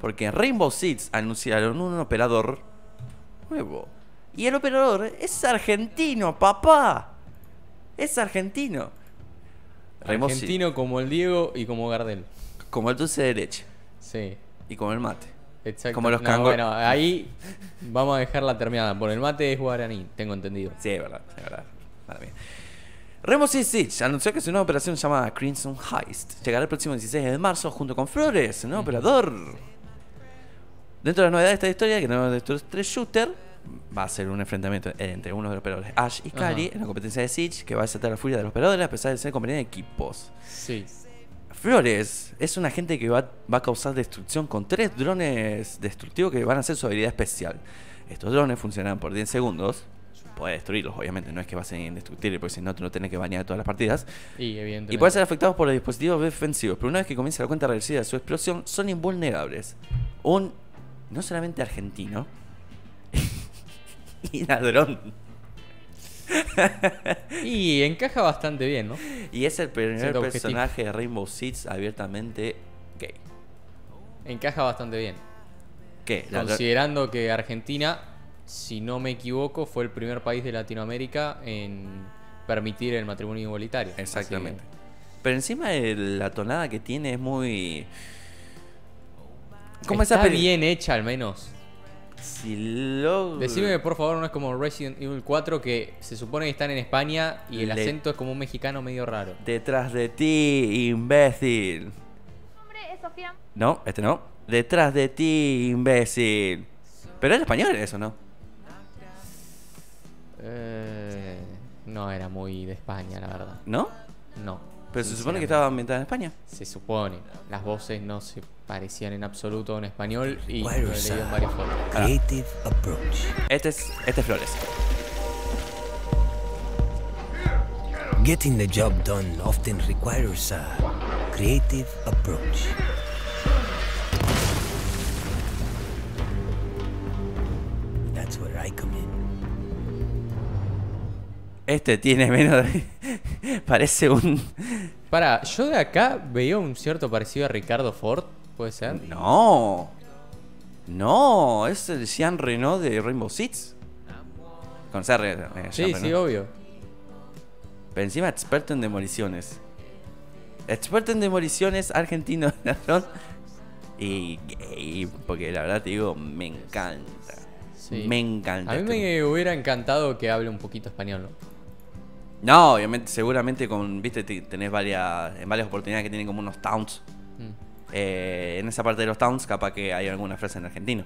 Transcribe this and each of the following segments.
Porque Rainbow Six anunciaron un operador nuevo. Y el operador es argentino, papá. Es argentino. Rainbow Six, Argentino como el Diego y como Gardel. como el dulce de leche. Sí. Y como el mate. Exacto. Como los No, Bueno, ahí vamos a dejarla terminada. Por el mate es guaraní, tengo entendido. Sí, es verdad, es verdad. Rainbow Six Siege anunció que su nueva operación llamada Crimson Heist llegará el próximo 16 de marzo junto con Flores, el nuevo operador. Dentro de las novedades de esta historia, que no de tres shooter, va a ser un enfrentamiento entre uno de los operadores Ash y Kali Ajá. en la competencia de Siege que va a desatar la furia de los operadores a pesar de ser compañía de equipos. Sí. Flores es un agente que va, va a causar destrucción con tres drones destructivos que van a ser su habilidad especial. Estos drones funcionan por 10 segundos. Puedes destruirlos, obviamente, no es que va a ser indestructible, porque si no, tú no tenés que bañar todas las partidas. Y. Y pueden ser afectados por los dispositivos defensivos, pero una vez que comienza la cuenta regresiva de su explosión, son invulnerables. Un, no solamente argentino, y ladrón. Y encaja bastante bien, ¿no? Y es el primer objetivo. personaje de Rainbow Six abiertamente gay. Encaja bastante bien. ¿Qué? Considerando que Argentina, si no me equivoco, fue el primer país de Latinoamérica en permitir el matrimonio igualitario. Exactamente. Pero encima de la tonada que tiene es muy. Que ¿Cómo está esa peli- bien hecha al menos. Si lo. Decime por favor, no es como Resident Evil 4 que se supone que están en España y el Le- acento es como un mexicano medio raro. Detrás de ti, imbécil. nombre es Sofía. No, este no. Detrás de ti, imbécil. Pero era español eso, ¿no? Eh, no era muy de España, la verdad. ¿No? No. Pero se supone que estaba ambientada en España. Se supone. Las voces no se parecían en absoluto en español y lo he leído en a varias fotos. creative approach. Este es, este es Flores. Getting the job done often requires a creative approach. That's where I come in. Este tiene menos de... Parece un... Para, yo de acá veía un cierto parecido a Ricardo Ford, ¿puede ser? No. No, es el Jean Renault de Rainbow Six. Con eh, Jean Sí, Reno. sí, obvio. Pero encima experto en demoliciones. Experto en demoliciones argentino ladrón. Y gay, porque la verdad te digo, me encanta. Sí. Me encanta. A mí este- me hubiera encantado que hable un poquito español, ¿no? No, obviamente, seguramente con, viste, te- tenés varias, en varias oportunidades que tienen como unos towns. Mm. Eh, en esa parte de los towns capaz que hay alguna frase en argentino.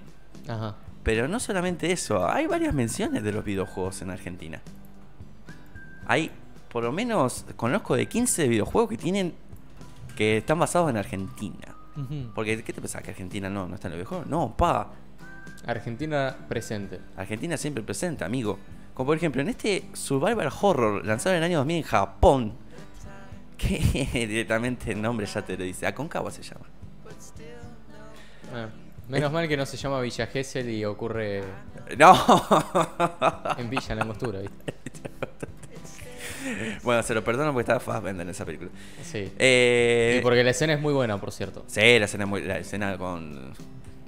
Ajá. Pero no solamente eso, hay varias menciones de los videojuegos en Argentina. Hay, por lo menos, conozco de 15 videojuegos que tienen, que están basados en Argentina. Ujú. Porque, ¿qué te pensás? ¿Que Argentina no, no está en los videojuegos? No, pa. Argentina presente. Argentina siempre presente, amigo. Como por ejemplo, en este Survival Horror, lanzado en el año 2000 en Japón, que directamente el nombre ya te lo dice. Aconcagua se llama. Ah, menos mal que no se llama Villa Gesell y ocurre No. en Villa Langostura, ¿viste? bueno, se lo perdono porque estaba Fassbender en esa película. Sí. Eh, Y porque la escena es muy buena, por cierto. Sí, la escena, es muy- la escena con,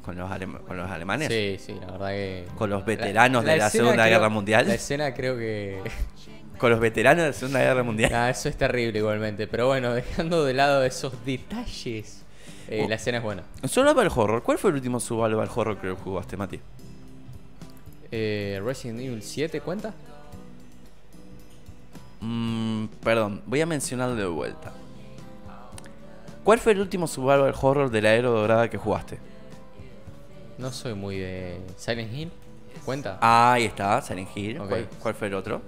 con, los alem- con los alemanes. Sí, sí, la verdad que. Con los veteranos de la Segunda creo- Guerra Mundial. La escena creo que. Con los veteranos de la Segunda Guerra Mundial. Ah, eso es terrible igualmente. Pero bueno, dejando de lado esos detalles, eh, Oh. la escena es buena. Survival Horror. ¿Cuál fue el último Survival Horror que jugaste, Mati? Eh, Resident Evil 7 cuenta? Mm, perdón, voy a mencionarlo de vuelta. ¿Cuál fue el último Survival Horror de la era dorada que jugaste? No soy muy de. Silent Hill. ¿Cuenta? Ahí está, Silent Hill. Ok. ¿Cuál, cuál fue el otro?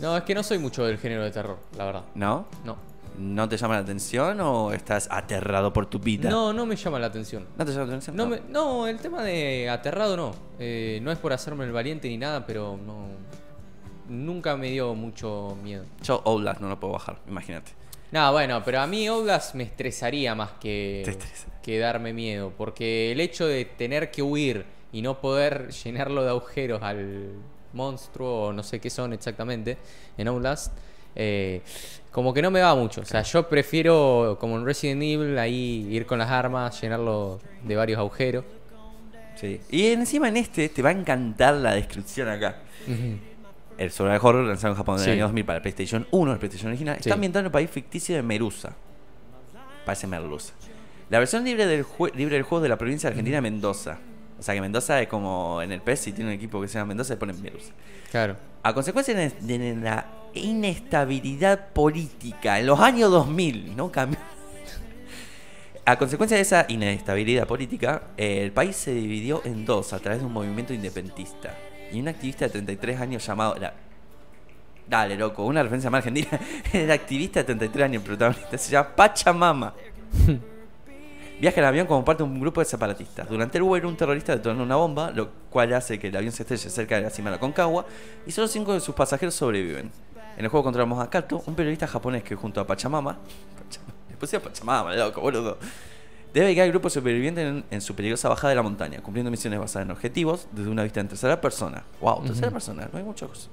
No, es que no soy mucho del género de terror, la verdad. ¿No? No. ¿No te llama la atención o estás aterrado por tu vida? No, no me llama la atención. ¿No te llama la atención? No, me- no, el tema de aterrado no. Eh, no es por hacerme el valiente ni nada, pero no. Nunca me dio mucho miedo. Yo Outlast no lo puedo bajar, imagínate. No, bueno, pero a mí Outlast me estresaría más que, estresa. que darme miedo. Porque el hecho de tener que huir y no poder llenarlo de agujeros al monstruo, o no sé qué son exactamente, en Outlast, eh, como que no me va mucho. O sea, yo prefiero, como en Resident Evil, ahí ir con las armas, llenarlo de varios agujeros. Sí. Y encima en este te va a encantar la descripción acá. El Survival Horror lanzado en Japón en Sí. el año 2000 para el PlayStation 1, el PlayStation original, Sí. está ambientado en el país ficticio de Merusa. Parece Merluza. La versión libre del, libre del juego de la provincia de Argentina de Mendoza. O sea que Mendoza es como en el PES, si tiene un equipo que se llama Mendoza, le ponen Merusa. Claro. A consecuencia de de la inestabilidad política en los años 2000, ¿no? Cambió. A consecuencia de esa inestabilidad política, eh, el país se dividió en dos a través de un movimiento independentista. Y un activista de 33 años llamado... la- Dale, loco, una referencia más argentina. El activista de 33 años, el protagonista, se llama Pachamama. Viaja en avión como parte de un grupo de separatistas. Durante el vuelo, un terrorista detonó una bomba, lo cual hace que el avión se estrelle cerca de la cima de la Concagua, y solo cinco de sus pasajeros sobreviven. En el juego controlamos a Kato, un periodista japonés que junto a Pachamama, Pachamama le pusieron Pachamama, loco, boludo, debe guiar al grupo superviviente en, en su peligrosa bajada de la montaña, cumpliendo misiones basadas en objetivos desde una vista en tercera persona. Wow, tercera persona, no hay muchos.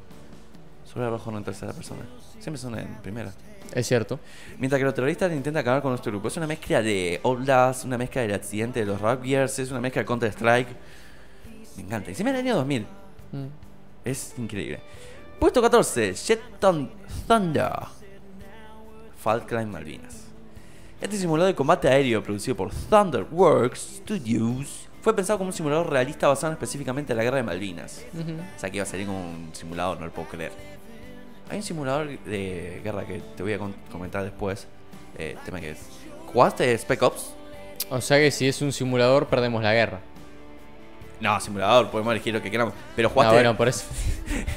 Sobre el no en tercera persona. Siempre son en primera. Es cierto. Mientras que los terroristas intentan acabar con nuestro grupo. Es una mezcla de Outlast, una mezcla del accidente de los Rock Gears, es una mezcla de Counter Strike. Me encanta. Y Encima del año 2000. Mm. Es increíble. Puesto 14, Jet Thun- Thunder. Falkland Malvinas. Este simulador de combate aéreo producido por Thunderworks Studios fue pensado como un simulador realista basado específicamente en la guerra de Malvinas. O sea que iba a salir como un simulador, no lo puedo creer. Hay un simulador de guerra que te voy a comentar después. Eh, tema que es. ¿Jugaste Spec Ops? O sea que si es un simulador, perdemos la guerra. No, simulador, podemos elegir lo que queramos. Pero No, jugaste. bueno, por eso.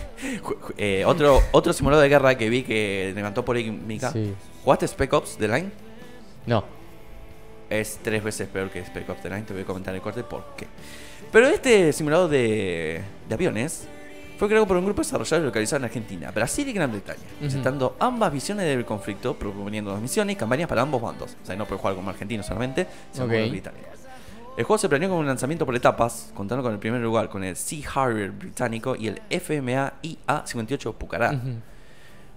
eh, otro, otro simulador de guerra que vi que levantó polémica. Sí. ¿Jugaste Spec Ops The Line? No. Es tres veces peor que Spec Ops The Line. Te voy a comentar en el corte por qué. Pero este simulador de, de aviones fue creado por un grupo de desarrolladores localizado en Argentina, Brasil y Gran Bretaña, presentando ambas visiones del conflicto, proponiendo dos misiones y campañas para ambos bandos. O sea, no puede jugar como argentino solamente, sino como Ok. británico. El juego se planeó como un lanzamiento por etapas, contando con el primer lugar con el Sea Harrier británico y el FMA IA-58 Pucará.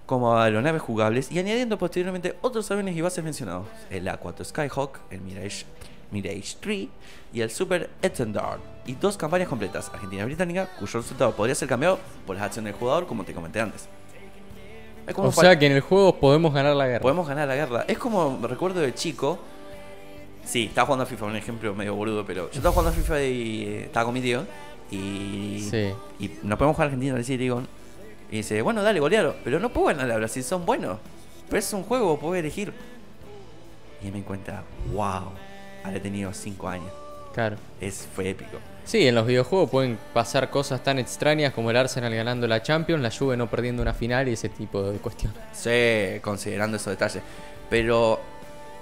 Como aeronaves jugables y añadiendo posteriormente otros aviones y bases mencionados, el A4 Skyhawk, el Mirage, Mirage 3 y el Super Etendard, y dos campañas completas, Argentina y Británica, cuyo resultado podría ser cambiado por las acciones del jugador, como te comenté antes. Es como O sea que en el juego podemos ganar la guerra. podemos ganar la guerra. Es como me recuerdo de chico. Sí, estaba jugando a FIFA, un ejemplo medio boludo, pero yo estaba jugando a FIFA y eh, estaba con mi tío. Y, Sí. y no podemos jugar a Argentina, decía digo. Y dice, bueno, dale, golearo. Pero no puedo ganar a Brasil, son buenos. Pero es un juego, puedo elegir. Y me di cuenta, wow, habré tenido 5 años. Claro. Es, fue épico. Sí, en los videojuegos pueden pasar cosas tan extrañas como el Arsenal ganando la Champions, la Juve no perdiendo una final y ese tipo de cuestiones. Sí, considerando esos detalles. Pero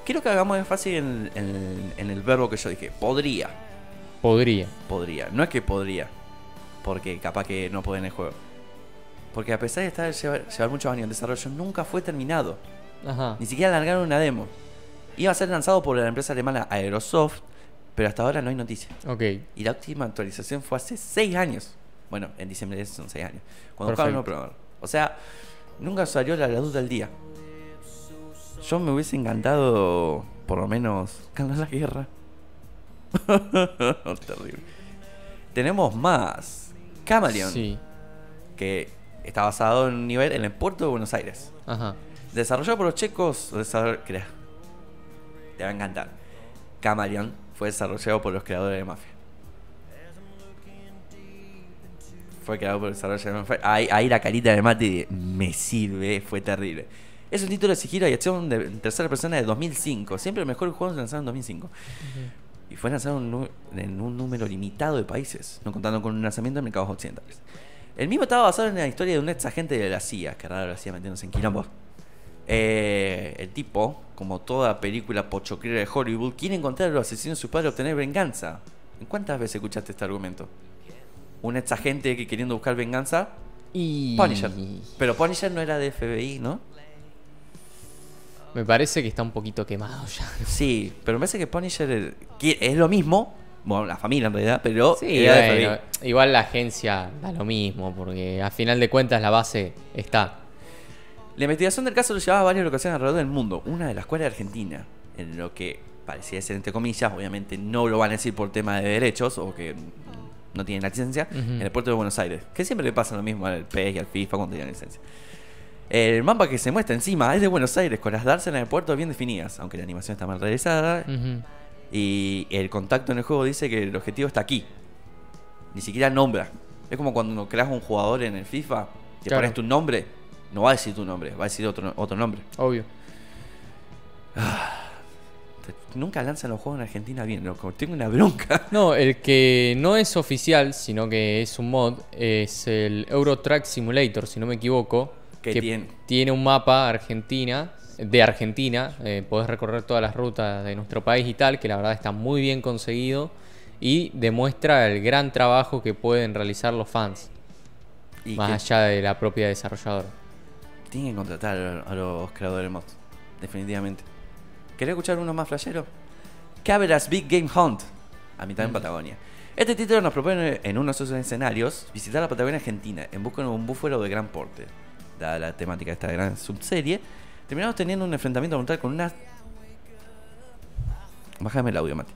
quiero que hagamos énfasis en, en- en el verbo que yo dije. Podría. Podría. Podría. No es que podría. Porque capaz que no puede en el juego. Porque a pesar de estar llevar, llevar muchos años en desarrollo, nunca fue terminado. Ajá. Ni siquiera largaron una demo. Iba a ser lanzado por la empresa alemana Aerosoft, pero hasta ahora no hay noticia. Ok. Y la última actualización fue hace 6 años. Bueno, en diciembre de son 6 años. Cuando nuevo Perfecto. programador. O sea, nunca salió la, la duda del día. Yo me hubiese encantado, por lo menos, ganar la guerra. Terrible. Tenemos más. Camaleon, Sí. que está basado en un nivel en el puerto de Buenos Aires. Ajá. Desarrollado por los checos. desarroll- crea- Te va a encantar. Camaleon fue desarrollado por los creadores de Mafia. Fue creado por los desarrolladores de Mafia. Ahí, ahí la carita de Mati me sirve, fue terrible. Es un título de sigilo y acción de en tercera persona de 2005. Siempre el mejor juego lanzado en 2005. Y fue lanzado en un, en un número limitado de países, no contando con un lanzamiento en mercados occidentales. El mismo estaba basado en la historia de un ex agente de la CIA, que raro la CIA metiéndose en quilombo. Eh, el tipo, como toda película pochoclera de Hollywood, quiere encontrar a los asesinos de su padre y obtener venganza. ¿En cuántas veces escuchaste este argumento? Un ex agente que queriendo buscar venganza. Y. Punisher. Pero Punisher no era de FBI, ¿no? Me parece que está un poquito quemado ya. Sí, pero me parece que Punisher es lo mismo. Bueno, la familia en realidad, pero Sí, era de bueno, igual la agencia da lo mismo, porque a final de cuentas la base está. La investigación del caso lo llevaba a varias locaciones alrededor del mundo, una de las cuales Argentina, en lo que parecía ser entre comillas, obviamente no lo van a decir por tema de derechos o que no tienen la licencia, en el puerto de Buenos Aires, que siempre le pasa lo mismo al PES y al FIFA cuando tienen licencia. El mapa que se muestra encima es de Buenos Aires, con las dársenas en el puerto bien definidas, aunque la animación está mal realizada, Ujú. Y el contacto en el juego dice que el objetivo está aquí. Ni siquiera nombra. Es como cuando creas un jugador en el FIFA, te Claro. pones tu nombre, no va a decir tu nombre, va a decir otro, otro nombre. Obvio. Te- Nunca lanzan los juegos en Argentina bien, loco. Tengo una bronca. No, el que no es oficial, sino que es un mod, es el Euro Truck Simulator, si no me equivoco. ¿Qué que tiene? tiene un mapa Argentina, de Argentina. eh, podés recorrer todas las rutas de nuestro país y tal, que la verdad está muy bien conseguido. Y demuestra el gran trabajo que pueden realizar los fans, Y más allá de la propia desarrolladora. tienen que contratar a, los creadores de mods. Definitivamente. ¿Querés escuchar uno más flashero? Cabras Big Game Hunt. A mitad en Patagonia. Este título nos propone en uno de sus escenarios visitar la Patagonia Argentina en busca de un búfalo de gran porte. Dada la temática de esta gran subserie, terminamos teniendo un enfrentamiento frontal con unas. Bájame el audio, Mati.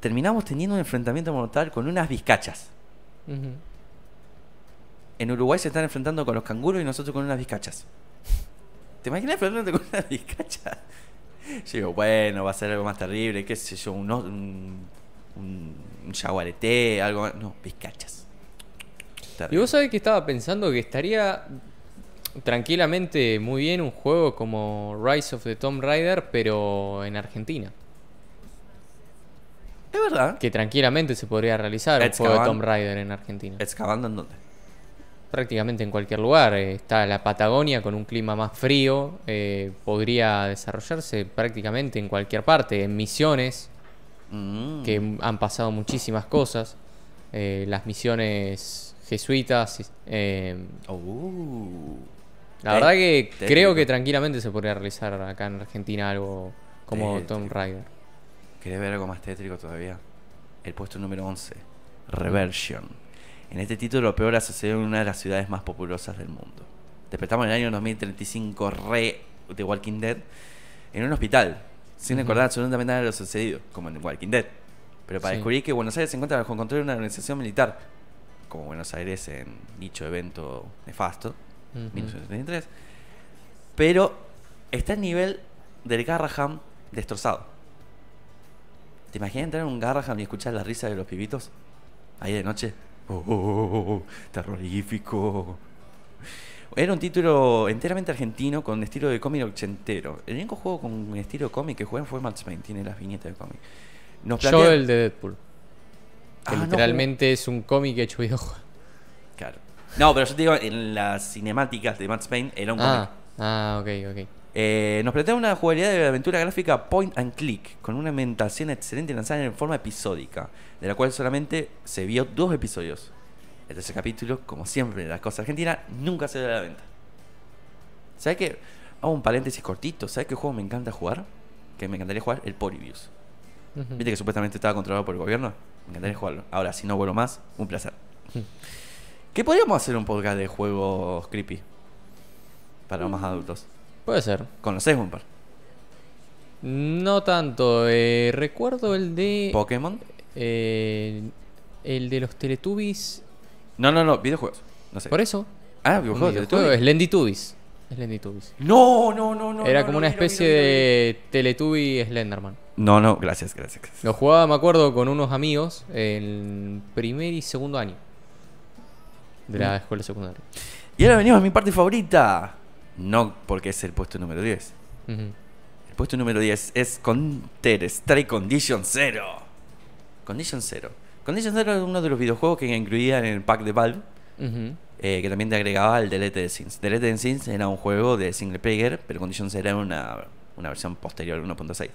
Terminamos teniendo un enfrentamiento mortal con unas vizcachas. En Uruguay se están enfrentando con los canguros y nosotros con unas vizcachas. ¿Te imaginas enfrentándote con unas vizcachas? Yo digo, bueno, va a ser algo más terrible, qué sé yo, un, un, un, un jaguarete, algo más. No, vizcachas. Y Terrible. vos sabés que estaba pensando que estaría tranquilamente muy bien un juego como Rise of the Tomb Raider, pero en Argentina. Es verdad. Que tranquilamente se podría realizar un juego de. Tomb Raider en Argentina. ¿Excavando en dónde? Prácticamente en cualquier lugar. eh, Está la Patagonia con un clima más frío. eh, podría desarrollarse prácticamente en cualquier parte. En misiones, Mm. que han pasado muchísimas cosas. eh, las misiones jesuitas. eh, Uh. La verdad que creo que tranquilamente se podría realizar acá en Argentina algo como Tétrico. Tomb Raider. ¿Querés ver algo más tétrico todavía? El puesto número 11. Reversion. En este título lo peor ha sucedido en una de las ciudades más populosas del mundo. Despertamos en el año 2035 re de Walking Dead en un hospital, sin recordar absolutamente nada de lo sucedido, como en Walking Dead. Pero para Sí. descubrir que Buenos Aires se encuentra bajo control de una organización militar, como Buenos Aires en dicho evento nefasto, Ujú. 1973. Pero está el nivel del Garraham destrozado. ¿Te imaginas entrar en un Garraham y escuchar la risa de los pibitos? Ahí de noche. Oh, oh, oh, oh, terrorífico. Era un título enteramente argentino con estilo de cómic ochentero. El único juego con estilo cómic que jugué fue Max Payne, tiene las viñetas de cómic. Nos Yo plantea- el de Deadpool. Ah, no, literalmente es un cómic hecho videojuego. Claro. No, pero yo te digo, en las cinemáticas de Max Payne era un cómic. Ah, ah, ok, ok. Eh, nos plantea una jugabilidad de aventura gráfica point and click, con una ambientación excelente lanzada en forma episódica, de la cual solamente se vio dos episodios. El tercer capítulo, como siempre en las cosas argentinas, nunca se dio a la venta. ¿Sabes qué? Hago un paréntesis cortito. ¿Sabes qué juego me encanta jugar? Que me encantaría jugar el Polybius. ¿Viste que supuestamente estaba controlado por el gobierno? Me encantaría jugarlo. Ahora, si no vuelo más, un placer. ¿Qué podríamos hacer un podcast de juegos creepy? Para los más adultos. Puede ser. ¿Conocés un par? No tanto. eh, recuerdo el de. ¿Pokémon? eh, el de los Teletubbies. No, no, no, videojuegos. No sé. Por eso. Ah, videojuegos. de videojuego, Teletubbies. es Lendytubbies. Es Lendytubbies. No, no, no, no. Era no, como no una especie de Teletubby Slenderman. No, no, gracias, gracias. gracias. Lo jugaba, me acuerdo, con unos amigos en primer y segundo año de la Mm. escuela secundaria. Y ahora venimos a mi parte favorita. No porque es el puesto número 10. Ujú. El puesto número 10 es Counter Strike Condition Zero. Condition Zero. Condition Zero es uno de los videojuegos que incluía en el pack de Valve. Eh, que también te agregaba el Delete de Sins. Delete de Sins era un juego de single player, pero Condition Zero era una, una versión posterior, 1.6.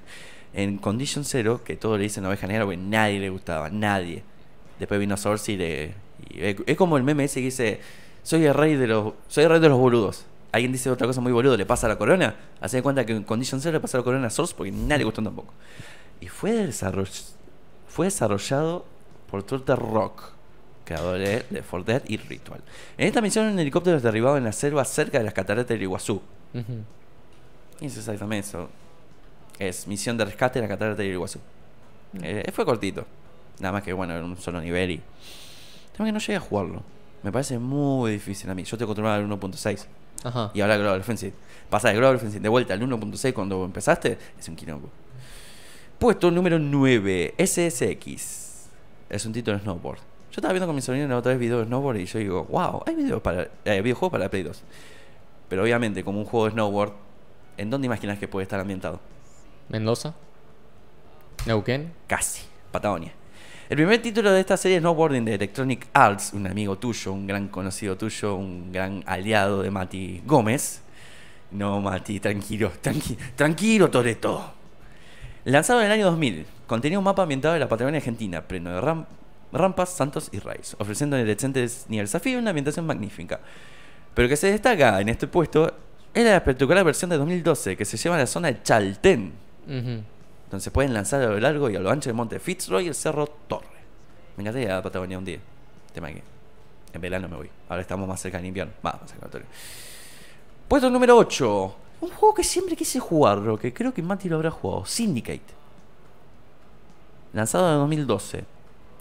En Condition Zero, que todos le dicen oveja negra, porque nadie le gustaba, nadie. Después vino Source y le. Y es, es como el meme ese que dice: Soy el rey de los. Soy el rey de los boludos. Alguien dice otra cosa muy boludo, le pasa la corona. Hace de cuenta que en Condition Zero le pasa la corona a Source porque nadie le gustó tampoco. Y fue, desarroll- fue desarrollado por Turtle Rock, creadores de 4 Dead y Ritual. En esta misión, un helicóptero es derribado en la selva cerca de las cataratas del Iguazú. Ujú. Y es exactamente eso. Es misión de rescate de la catarata del Iguazú. Eh, fue cortito. Nada más que, bueno, era un solo nivel y... Tema que no llegué a jugarlo. Me parece muy difícil a mí. Yo estoy acostumbrado al 1.6. Ajá. Y ahora Global Offensive. Pasa de Global Offensive de vuelta al 1.6 cuando empezaste, es un quilombo. Puesto número 9, SSX. Es un título de snowboard. Yo estaba viendo con mi sobrino la otra vez videos de snowboard y yo digo, wow, hay videos para, eh, videojuegos para la Play 2. Pero obviamente, como un juego de snowboard, ¿en dónde imaginas que puede estar ambientado? Mendoza. Neuquén. Casi, Patagonia. El primer título de esta serie es Snowboarding de Electronic Arts, un amigo tuyo, un gran conocido tuyo, un gran aliado de Mati Gómez. No, Mati, tranquilo, tranqui- tranquilo, Toreto. Lanzado en el año 2000, contenía un mapa ambientado en la Patagonia Argentina, pleno de ram- rampas, santos y raids, ofreciendo en el decentes nivel desafío una ambientación magnífica. Pero que se destaca en este puesto es la espectacular versión de 2012 que se lleva a la zona de Chaltén, Ujú. Donde se pueden lanzar a lo largo y a lo ancho del monte Fitzroy y el cerro Torre. Me encantaría ir a Patagonia un día. Tema que en verano me voy. Ahora estamos más cerca del invierno. Va, más cerca del. Puesto número 8. Un juego que siempre quise jugarlo, que creo que Mati lo habrá jugado. Syndicate. Lanzado en 2012.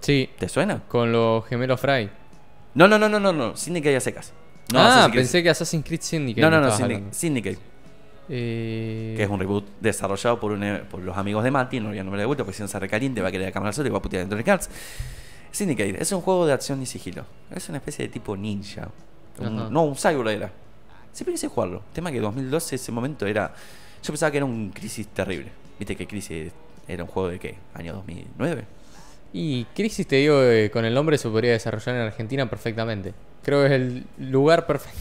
Sí. ¿Te suena? Con los gemelos Fry. No, no, no, no, no, no. Syndicate a secas. No, ah, Assassin's pensé que Assassin's Creed Syndicate. No, no, no. Syndicate. Eh, Que es un reboot desarrollado por, un- por los amigos de Mati, no voy a nombrar de vuelta porque si no se recaliente va a querer la cámara sola y va a putear dentro de Cards. Syndicate es un juego de acción y sigilo. Es una especie de tipo ninja. Un- no, un cyber era. Siempre quise jugarlo. Tema que 2012, ese momento era. Yo pensaba que era un crisis terrible. Viste que crisis era un juego de qué? ¿Año 2009? Y Crisis, te digo, eh, con el nombre se podría desarrollar en Argentina perfectamente. Creo que es el lugar perfecto.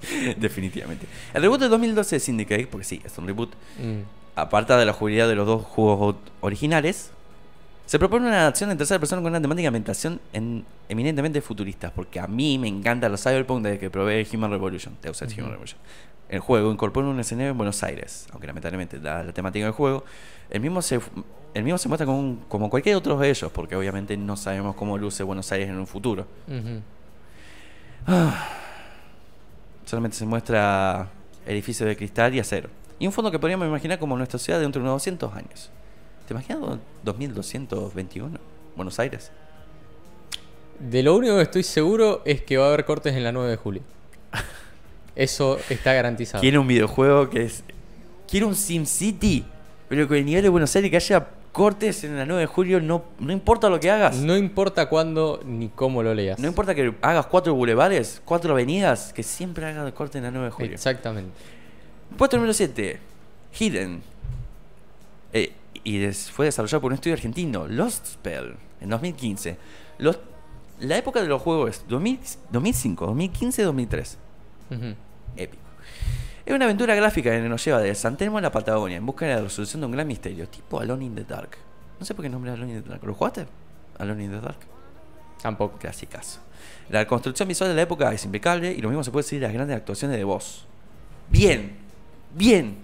Definitivamente. El reboot de 2012 de Syndicate, porque sí, es un reboot. Mm. aparte de la jugabilidad de los dos juegos originales, se propone una acción en tercera persona con una temática de ambientación en- eminentemente futurista, porque a mí me encanta los cyberpunk desde que probé Human Revolution, Deus Ex Human Ujú. Revolution. El juego incorpora un escenario en Buenos Aires, aunque lamentablemente la, la temática del juego, el mismo se, el mismo se muestra como, un- como cualquier otro de ellos, porque obviamente no sabemos cómo luce Buenos Aires en un futuro. Ujú. Solamente se muestra edificios de cristal y acero. Y un fondo que podríamos imaginar como nuestra ciudad dentro de unos 200 años. ¿Te imaginas do- 2221? Buenos Aires. De lo único que estoy seguro es que va a haber cortes en la 9 de julio. Eso está garantizado. Quiero un videojuego que es... Quiero un SimCity, pero con el nivel de Buenos Aires que haya cortes en la 9 de julio, no, no importa lo que hagas. No importa cuándo ni cómo lo leas. No importa que hagas cuatro bulevares, cuatro avenidas, que siempre haga el corte en la 9 de julio. Exactamente. Puesto número 7, Hidden. Eh, y des- fue desarrollado por un estudio argentino, Lost Spell, en 2015. Los- la época de los juegos es 2000 2005, 2015, 2003. Ujú. Épico. Es una aventura gráfica que nos lleva de San Telmo a la Patagonia en busca de la resolución de un gran misterio, tipo Alone in the Dark. No sé por qué nombre Alone in the Dark. ¿Lo jugaste? Alone in the Dark. Tampoco. Clasicazo. La construcción visual de la época es impecable y lo mismo se puede decir de las grandes actuaciones de voz. Bien, bien,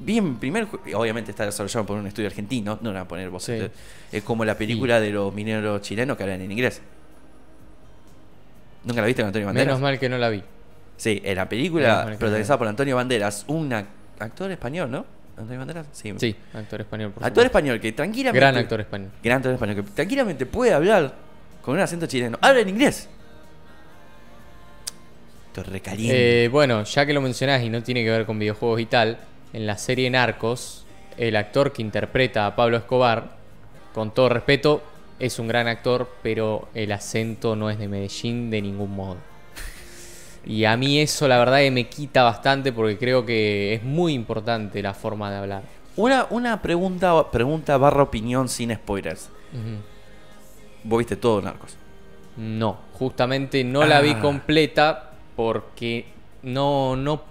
bien. Primer, obviamente está desarrollado por un estudio argentino, no van a poner voz. Sí. Es como la película de los mineros chilenos que hablan en inglés. ¿Nunca la viste con Antonio Banderas? Menos mal que no la vi. Sí, en la película protagonizada por Antonio Banderas, un ac- actor español, ¿no? ¿Antonio Banderas? Sí. Sí, actor español. Por Actor supuesto. español que tranquilamente. Gran actor español. Gran actor español que tranquilamente puede hablar con un acento chileno. Habla en inglés. Estoy recaliente. Eh, bueno, ya que lo mencionás y no tiene que ver con videojuegos y tal, en la serie Narcos, el actor que interpreta a Pablo Escobar, con todo respeto, es un gran actor, pero el acento no es de Medellín de ningún modo. Y a mí eso la verdad que me quita bastante porque creo que es muy importante la forma de hablar. Una, una pregunta, pregunta barra opinión sin spoilers. Vos viste todo Narcos. No, justamente no la vi Ah. completa porque no, no,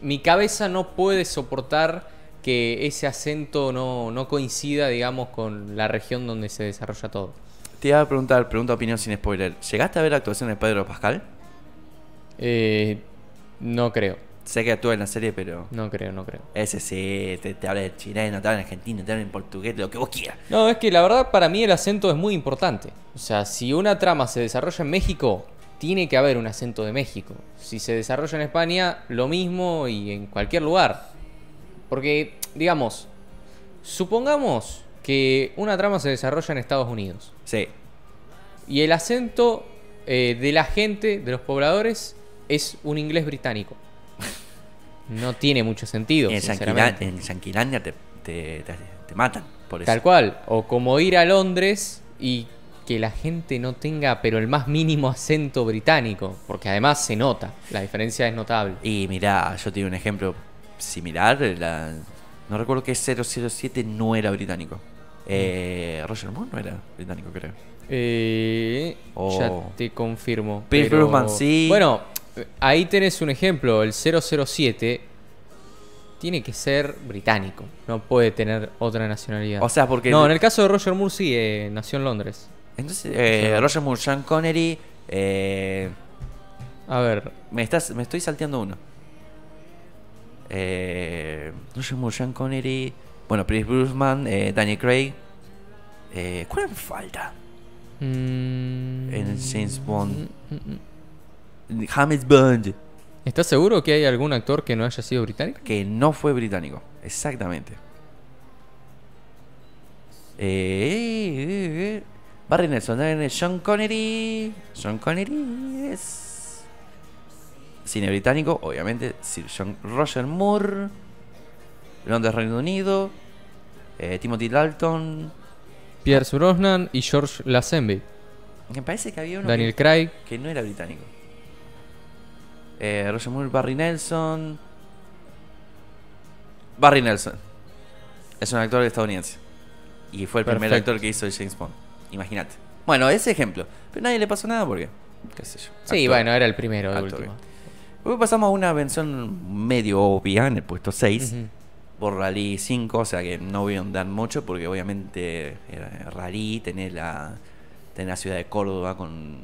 mi cabeza no puede soportar que ese acento no, no coincida, digamos, con la región donde se desarrolla todo. Te iba a preguntar, pregunta opinión sin spoiler. ¿Llegaste a ver la actuación de Pedro Pascal? Eh, no creo. Sé que actúa en la serie, pero. No creo, no creo. Ese sí, te, te habla en chileno, te habla en argentino, te habla en portugués, lo que vos quieras. No, es que la verdad para mí el acento es muy importante. O sea, si una trama se desarrolla en México, tiene que haber un acento de México. Si se desarrolla en España, lo mismo y en cualquier lugar. Porque, digamos, supongamos que una trama se desarrolla en Estados Unidos. Sí. Y el acento eh, de la gente, de los pobladores, es un inglés británico. No tiene mucho sentido, En, sinceramente. En Yanquilandia te, te, te- te matan por eso. Tal cual. O como ir a Londres y que la gente no tenga, pero el más mínimo acento británico. Porque además se nota. La diferencia es notable. Y mirá, yo te doy un ejemplo similar. la- no recuerdo que 007 no era británico. Eh, Roger Moore no era británico, creo. Eh, Ya te confirmo. Pierce pero- Brosnan, sí. Bueno, ahí tenés un ejemplo. El 007 tiene que ser británico. No puede tener otra nacionalidad. O sea, porque. No, en el caso de Roger Moore sí, eh, nació en Londres. Entonces, eh, Roger Moore, Sean Connery. Eh, A ver, me, estás, me estoy salteando uno. Eh, Roger Moore, Sean Connery. Bueno, Pierce Brosnan, eh, Daniel Craig. Eh, ¿Cuál me falta? mm, En James Bond. James Bond. ¿estás seguro que hay algún actor que no haya sido británico? Que no fue británico. Exactamente. Eh, eh, eh. Barry Nelson, Sean Connery. Sean Connery es. Cine británico, obviamente. Sir John Roger Moore. Londres, Reino Unido. Timothy Dalton. Pierce Brosnan y George Lazenby. Me parece que había uno Daniel que, Craig. que no era británico. Eh, Roger Moore, Barry Nelson. Barry Nelson. Es un actor estadounidense. Y fue el primer actor que hizo James Bond. Imagínate. Bueno, ese ejemplo. Pero nadie le pasó nada porque. ¿Qué sé yo? Sí, bueno, era el primero Actor. última. Luego pasamos a una mención medio obvia en el puesto 6. Ujú. Por Rally 5, o sea que no voy a andar mucho porque obviamente era Rally, tenés la, tenés la ciudad de Córdoba con...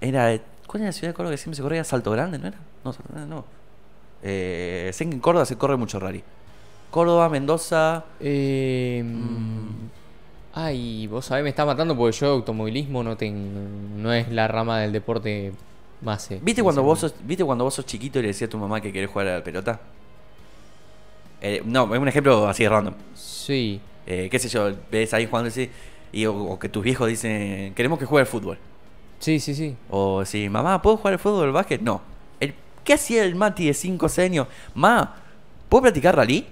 Era... ¿Cuál era la ciudad de Córdoba que siempre se corría? Salto Grande, ¿no era? No, Salto Grande no. Eh, sé que en Córdoba se corre mucho Rally. Córdoba, Mendoza... Eh, Mm. Ay, vos sabés, me está matando porque yo automovilismo no tengo, no es la rama del deporte más. eh, ¿Viste cuando, vos sos, ¿Viste cuando vos sos chiquito y le decías a tu mamá que querés jugar a la pelota? Eh, no, es un ejemplo así random. Sí. Eh, qué sé yo, ves ahí jugando así, y, o, o que tus viejos dicen, queremos que juegue al fútbol. Sí, sí, sí. O si, mamá, ¿puedo jugar al fútbol o al básquet? No. El- ¿Qué hacía el Mati de 5 o 6 años? Ma, ¿puedo practicar rally?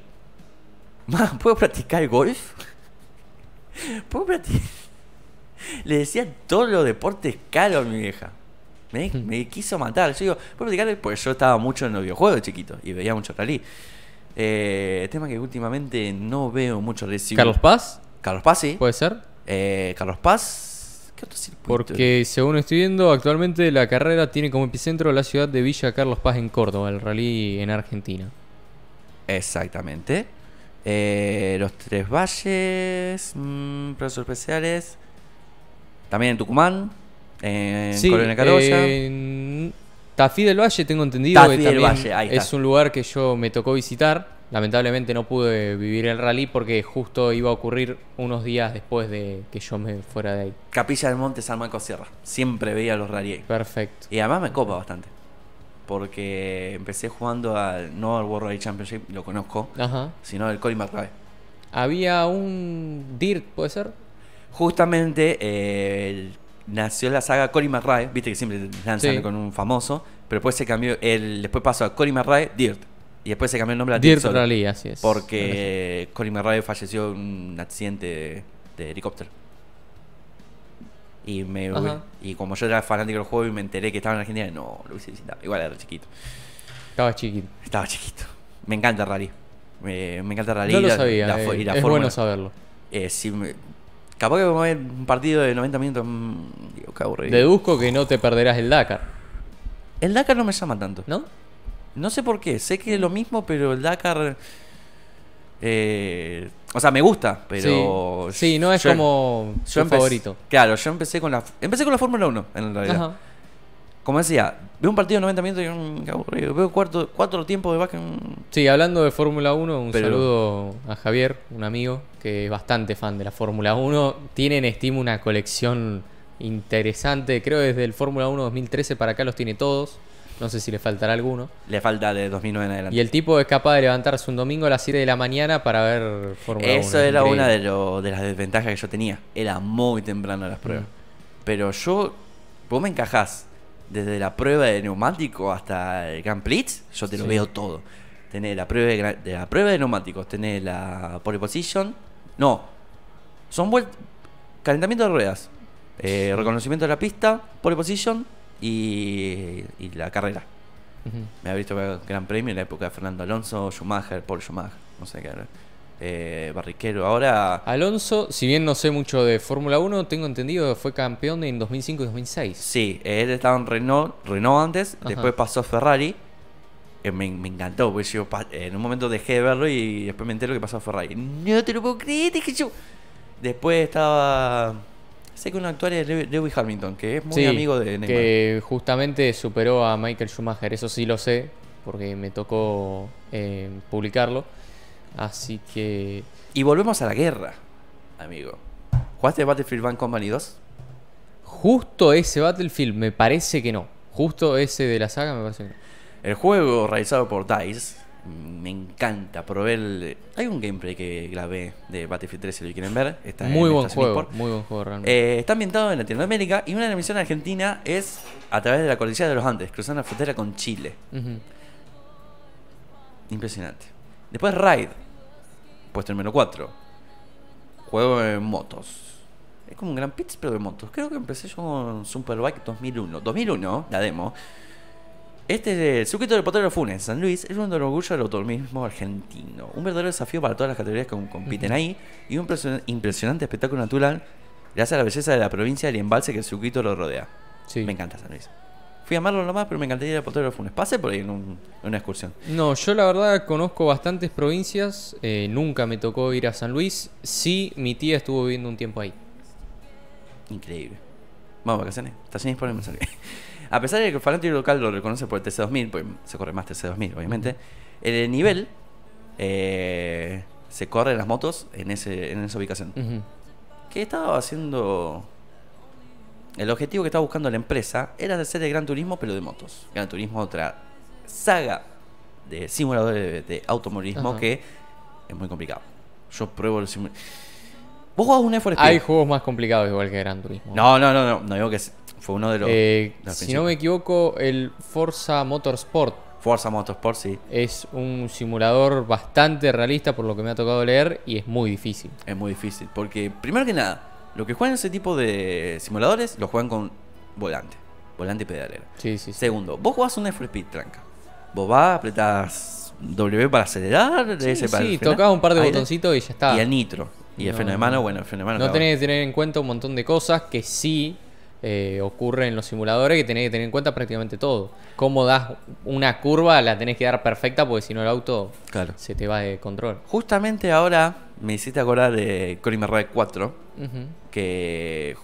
Ma, ¿puedo practicar golf? ¿Puedo practicar? Le decía todos los deportes caros a mi vieja. Me, me quiso matar. Yo digo, ¿puedo practicar? Porque yo estaba mucho en los videojuegos de chiquito y veía mucho rally. Eh, tema que últimamente no veo mucho. Sí, Carlos Paz, Carlos Paz, sí. puede ser. Eh, Carlos Paz. ¿Qué otro circuito? Porque según estoy viendo, actualmente la carrera tiene como epicentro la ciudad de Villa Carlos Paz en Córdoba, el rally en Argentina. Exactamente. Eh, los Tres Valles, mm, profesores especiales. También en Tucumán, en Sí, Colonia Carolla. en Tafí del Valle tengo entendido Tafí que del Valle, ahí está. es un lugar que yo me tocó visitar. Lamentablemente no pude vivir el rally porque justo iba a ocurrir unos días después de que yo me fuera de ahí. Capilla del Monte San Marcos Sierra. Siempre veía los rally. Perfecto. Y además me copa bastante. Porque empecé jugando al, no al World Rally Championship, lo conozco, Ajá. sino al Colin McRae. Había un Dirt, ¿puede ser? Justamente eh, el- nació la saga Colin McRae, viste que siempre lanzan Sí. con un famoso, pero después se cambió, el, después pasó a Colin McRae Dirt. Y después se cambió el nombre a Dirt, Dirt solo, Rally, así es. Porque Colin McRae falleció en un accidente de, de helicóptero. Y, me, Ajá. y como yo era fanático del juego y me enteré que estaba en Argentina, no, lo hubiese visitado. Igual era chiquito. Estaba chiquito. Estaba chiquito. Me encanta el rally. Me, me encanta el rally. No lo la- sabía. la eh, fo- y la es fórmula. bueno saberlo. Eh, si me- capaz que vamos a ver un partido de 90 minutos. mm, digo, qué aburrido. Deduzco que no te perderás el Dakar, El Dakar no me llama tanto. ¿no? No sé por qué. Sé que es lo mismo, pero el Dakar. eh, o sea, me gusta, pero. sí. Sí, no es yo- como yo empecé- favorito. Claro, yo empecé con la. Empecé con la Fórmula 1, en realidad. Ajá. como decía, veo un partido de 90 minutos y mm, qué aburrido. Veo cuatro, cuatro tiempos de básquet. mm, Sí, hablando de Fórmula 1, un Pero- saludo a Javier, un amigo que es bastante fan de la Fórmula 1. Tiene en Steam una colección interesante, creo desde el Fórmula 1 2013 para acá los tiene todos. No sé si le faltará alguno. Le falta de 2009 en adelante. Y el tipo es capaz de levantarse un domingo a las 7 de la mañana para ver Fórmula 1. Eso es era increíble. una de, lo- de las desventajas que yo tenía. Era muy temprano las pruebas. Mm. Pero yo, vos me encajás desde la prueba de neumático hasta el Grand Prix, yo te lo Sí. veo todo. Tenés la prueba de, la prueba de neumáticos, tenés la pole position. No, son vuelt calentamiento de ruedas, eh, reconocimiento de la pista, pole position y, y la carrera. Me ha visto ver Gran Premio en la época de Fernando Alonso, Schumacher, Paul Schumacher, no sé qué era. Eh, Barriquero, ahora Alonso, si bien no sé mucho de Fórmula 1, tengo entendido que fue campeón en 2005 y 2006. sí, él estaba en Renault, Renault antes, Ajá. después pasó a Ferrari. Eh, me, me encantó, porque yo en un momento dejé de verlo y después me entero que pasó a Ferrari. No te lo puedo creer, dije yo. Después estaba. Sé que un actual es Lew- Lewis Hamilton, que es muy Sí, amigo de Neymar. Que justamente superó a Michael Schumacher, eso sí lo sé, porque me tocó eh, publicarlo. Así que. Y volvemos a la guerra, amigo. ¿Jugaste Battlefield Band Company 2? Justo ese Battlefield me parece que no. Justo ese de la saga me parece que no. El juego realizado por DICE me encanta. Probé el. Hay un gameplay que grabé de Battlefield 3 si lo quieren ver. Está Muy en buen juego, eSport. muy buen juego realmente. Eh, está ambientado en Latinoamérica y una de las misiones argentina es a través de la cordillera de los Andes, cruzando la frontera con Chile. Impresionante. Después Raid, puesto número 4. Juego de motos. Es como un Gran Prix, pero de motos. Creo que empecé yo con Superbike 2001. 2001, la demo. Este el circuito del Potero Funes, San Luis, es uno de los orgullos del automovilismo argentino. Un verdadero desafío para todas las categorías que compiten ahí y un impresion- impresionante espectáculo natural gracias a la belleza de la provincia y el embalse que el circuito lo rodea. Sí. Me encanta San Luis. Fui a amarlo nomás, pero me encantaría ir al Potero Funes. Pasé por ahí en, un- en una excursión. No, yo la verdad conozco bastantes provincias. eh, nunca me tocó ir a San Luis. Sí, mi tía estuvo viviendo un tiempo ahí. Increíble. Vamos a vacaciones. Estaciones por el mensaje. A pesar de que el fanático local lo reconoce por el TC2000, pues se corre más TC2000, obviamente. El nivel eh, se corre en las motos en, ese, en esa ubicación. ¿Qué estaba haciendo? El objetivo que estaba buscando la empresa era hacer el Gran Turismo, pero de motos. Gran Turismo, otra saga de simuladores de, de automovilismo que es muy complicado. Yo pruebo los simuladores. ¿Vos jugás un Need for Speed? Hay juegos más complicados igual que Gran Turismo. No, no, no, no, no digo que fue uno de los. Eh, de los si no me equivoco, el Forza Motorsport Forza Motorsport, sí, es un simulador bastante realista por lo que me ha tocado leer y es muy difícil. es muy difícil. Porque, primero que nada, los que juegan ese tipo de simuladores lo juegan con volante. Volante y pedalera. Sí, sí, sí. Segundo, vos jugás un Need for Speed, tranca. Vos vas, apretás W para acelerar, Sí, S para sí, tocás un par de botoncitos y ya está. Y el nitro. Y el No, freno de no. mano, bueno, el freno de mano. No tenés que tener en cuenta un montón de cosas que sí eh, ocurren en los simuladores que tenés que tener en cuenta prácticamente todo. Cómo das una curva, la tenés que dar perfecta porque si no el auto Claro. se te va de control. Justamente ahora me hiciste acordar de Cory Ride 4. Ujú. que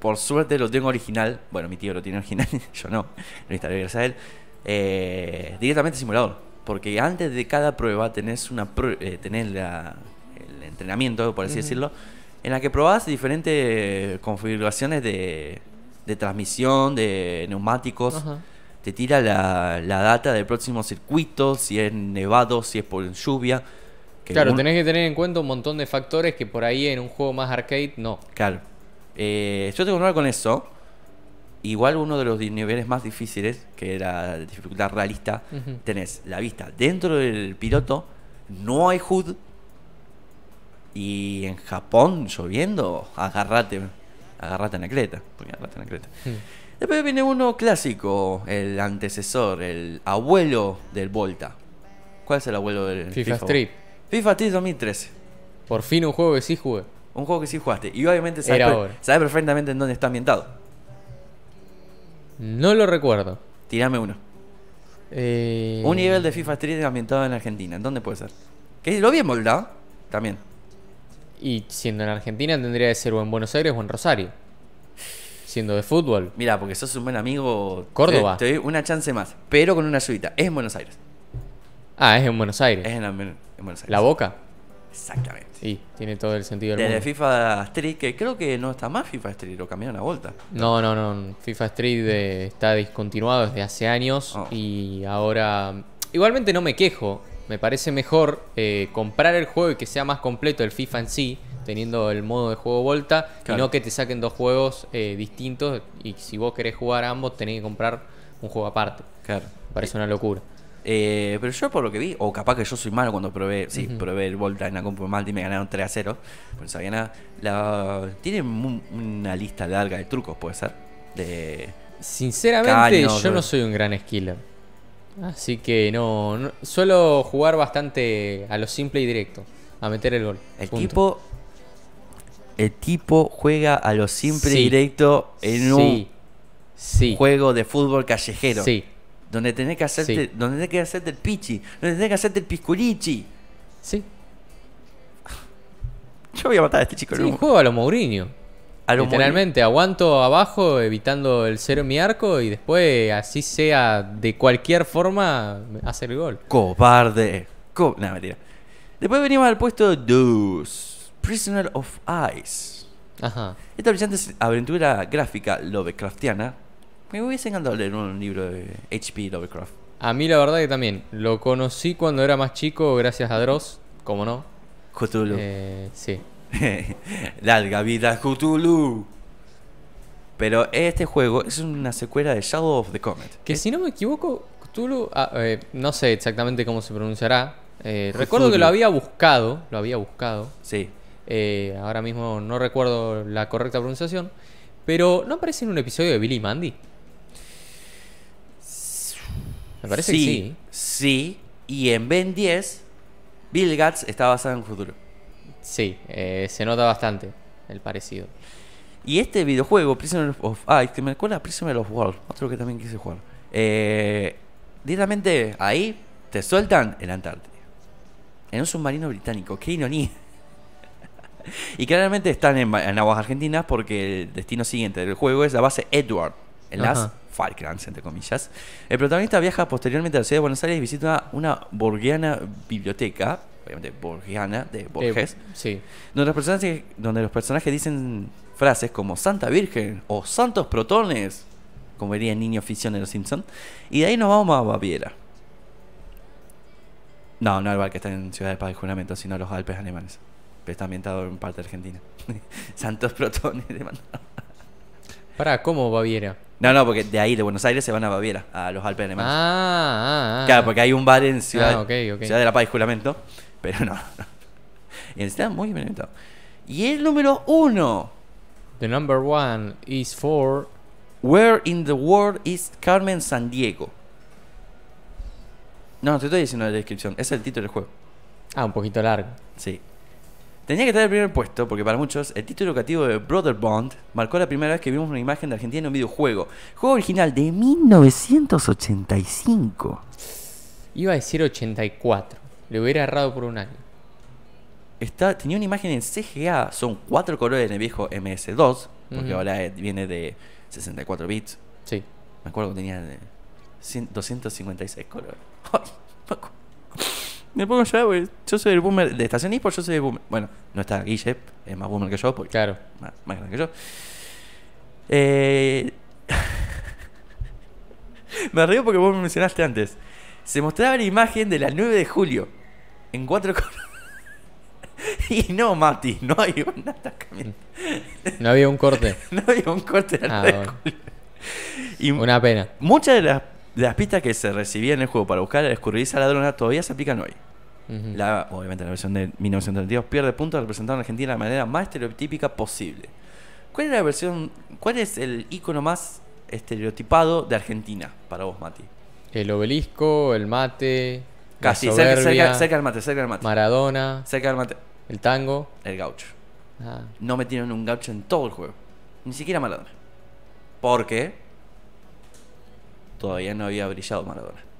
por suerte lo tengo original. Bueno, mi tío lo tiene original, yo no. Lo instalé gracias a él. Eh, directamente simulador. Porque antes de cada prueba tenés una prue- eh, tenés la- el entrenamiento, por así decirlo, en la que probás diferentes configuraciones de, de transmisión, de neumáticos. Ajá. Te tira la, la data del próximo circuito, si es nevado, si es por lluvia. que Claro, un- tenés que tener en cuenta un montón de factores que por ahí en un juego más arcade no. Claro. Eh, yo tengo que con eso. Igual uno de los niveles más difíciles, que era dificultad realista, tenés la vista dentro del piloto, no hay HUD. Y en Japón, lloviendo, agarrate, agarrate anacleta. Porque agarrate anacleta. Hmm. Después viene uno clásico, el antecesor, el abuelo del Volta. ¿Cuál es el abuelo del FIFA Street. FIFA Street 2013. Por fin un juego que sí jugué. Un juego que sí jugaste. Y obviamente sabes, sabes perfectamente en dónde está ambientado. No lo recuerdo. Tirame uno. Eh, Un nivel de FIFA Street ambientado en Argentina. ¿En dónde puede ser? Que lo vi en Moldava. También. Y siendo en Argentina tendría que ser o en Buenos Aires o en Rosario. siendo de fútbol. Mira, porque sos un buen amigo. Córdoba. Te, te doy una chance más, pero con una ayudita. Es en Buenos Aires. Ah, es en Buenos Aires. Es en, la- en Buenos Aires. La Boca. Exactamente. Sí, tiene todo el sentido del Desde mundo. FIFA Street, que creo que no está más FIFA Street, lo cambiaron a vuelta. No, no, no. FIFA Street eh, está discontinuado desde hace años Oh. y ahora... Igualmente no me quejo. Me parece mejor eh, comprar el juego y que sea más completo el FIFA en sí, teniendo el modo de juego Volta, Claro. y no que te saquen dos juegos eh, distintos y si vos querés jugar a ambos tenés que comprar un juego aparte. Claro. Me parece una locura. Eh, pero yo por lo que vi, o capaz que yo soy malo cuando probé, sí, probé el Volta en la compu Malti y me ganaron 3 a 0, pues no sabía nada. La, tiene mu- una lista larga de trucos, puede ser. De, Sinceramente, Caños, yo no soy un gran skiller. Así que no, no- Suelo jugar bastante a lo simple y directo. A meter el gol. el Punto. tipo. El tipo juega a lo simple Sí. y directo en Sí. un Sí. juego de fútbol callejero. Sí. Donde tenés que hacerte, donde tenés que hacerte el pichi, donde tenés que hacerte el pisculichi. Sí. Yo voy a matar a este chico. Sí, juego a lo Mourinho. A lo Literalmente, aguanto abajo evitando el cero en mi arco y después, así sea de cualquier forma, hacer el gol. Cobarde. Co no, mentira. Después venimos al puesto 2. Prisoner of Ice. Ajá. Esta brillante aventura gráfica Lovecraftiana. Me hubiese encantado leer un libro de H.P. Lovecraft. A mí la verdad que también. Lo conocí cuando era más chico gracias a Dross, como no. Cthulhu. Eh, sí. Larga vida Cthulhu. Pero este juego es una secuela de Shadow of the Comet. Que si no me equivoco, Cthulhu, ah, eh, no sé exactamente cómo se pronunciará. Eh, recuerdo que lo había buscado, lo había buscado. Sí. Eh, ahora mismo no recuerdo la correcta pronunciación. Pero ¿no aparece en un episodio de Billy Mandy? Me parece que sí. Sí. Y en Ben 10, Bill Gates está basado en Cthulhu. Sí, eh, se nota bastante el parecido. Y este videojuego, Prisoner of Ice, que me recuerda a Prisoner of War, otro que también quise jugar. Eh, directamente ahí te sueltan en la Antártida. En un submarino británico. ¡Qué ironía! y claramente están en, en aguas argentinas porque el destino siguiente del juego es la base Edward, en las. Falklands, entre comillas. El protagonista viaja posteriormente a la ciudad de Buenos Aires y visita una borgiana biblioteca, obviamente borgiana, de Eh, Borges. sí. Donde los, personajes, donde los personajes dicen frases como Santa Virgen o Santos Protones, como diría el niño ficción de los Simpsons. Y de ahí nos vamos a Baviera. No, no el bar que está en Ciudad de Paz y Juramento, sino los Alpes alemanes. Pero está ambientado en parte de Argentina. Santos Protones. de Para, ¿cómo Baviera? No, no, porque de ahí, de Buenos Aires, se van a Baviera, a los Alpes alemanes. Ah, ah, ah. Claro, porque hay un bar en Ciudad, Ah. Ciudad de la Paz y Juramento, pero no. Y está muy bien inventado. Y el número uno. The number one is for. Where in the world is Carmen San Diego? No, te estoy diciendo la descripción. Es el título del juego. Ah, un poquito largo. Sí. Tenía que estar en el primer puesto porque para muchos el título educativo de Brother Bond marcó la primera vez que vimos una imagen de Argentina en un videojuego. Juego original de 1985. Iba a decir 84. Le hubiera errado por un año. Está, tenía una imagen en CGA, son cuatro colores en el viejo MS2, porque ahora viene de 64 bits. Sí. Me acuerdo que tenía eh, 100 256 colores. Ay, me pongo llorar porque yo soy el boomer de Estación Ispo, yo soy el boomer. Bueno, no está Guille, es más boomer que yo, porque Claro. más, más grande que yo. Eh... me río porque vos me mencionaste antes. Se mostraba la imagen de la 9 de julio en cuatro colores. y no, Mati, no hay un atacamiento. No había un corte. No había un corte de la Ah, 9 de bueno. julio. Y Una pena. muchas de las, de las pistas que se recibían en el juego para buscar a la escurridiza ladrona todavía se aplican hoy. La, obviamente la versión de 1932 pierde puntos representando a Argentina de la manera más estereotípica posible. ¿Cuál es la versión, cuál es el icono más estereotipado de Argentina para vos, Mati? El obelisco, el mate. la Casi, cerca, cerca del mate, cerca del mate. Maradona, Cerca del mate. el tango. El gaucho. Ah, No metieron un gaucho en todo el juego. Ni siquiera Maradona. Porque todavía no había brillado Maradona.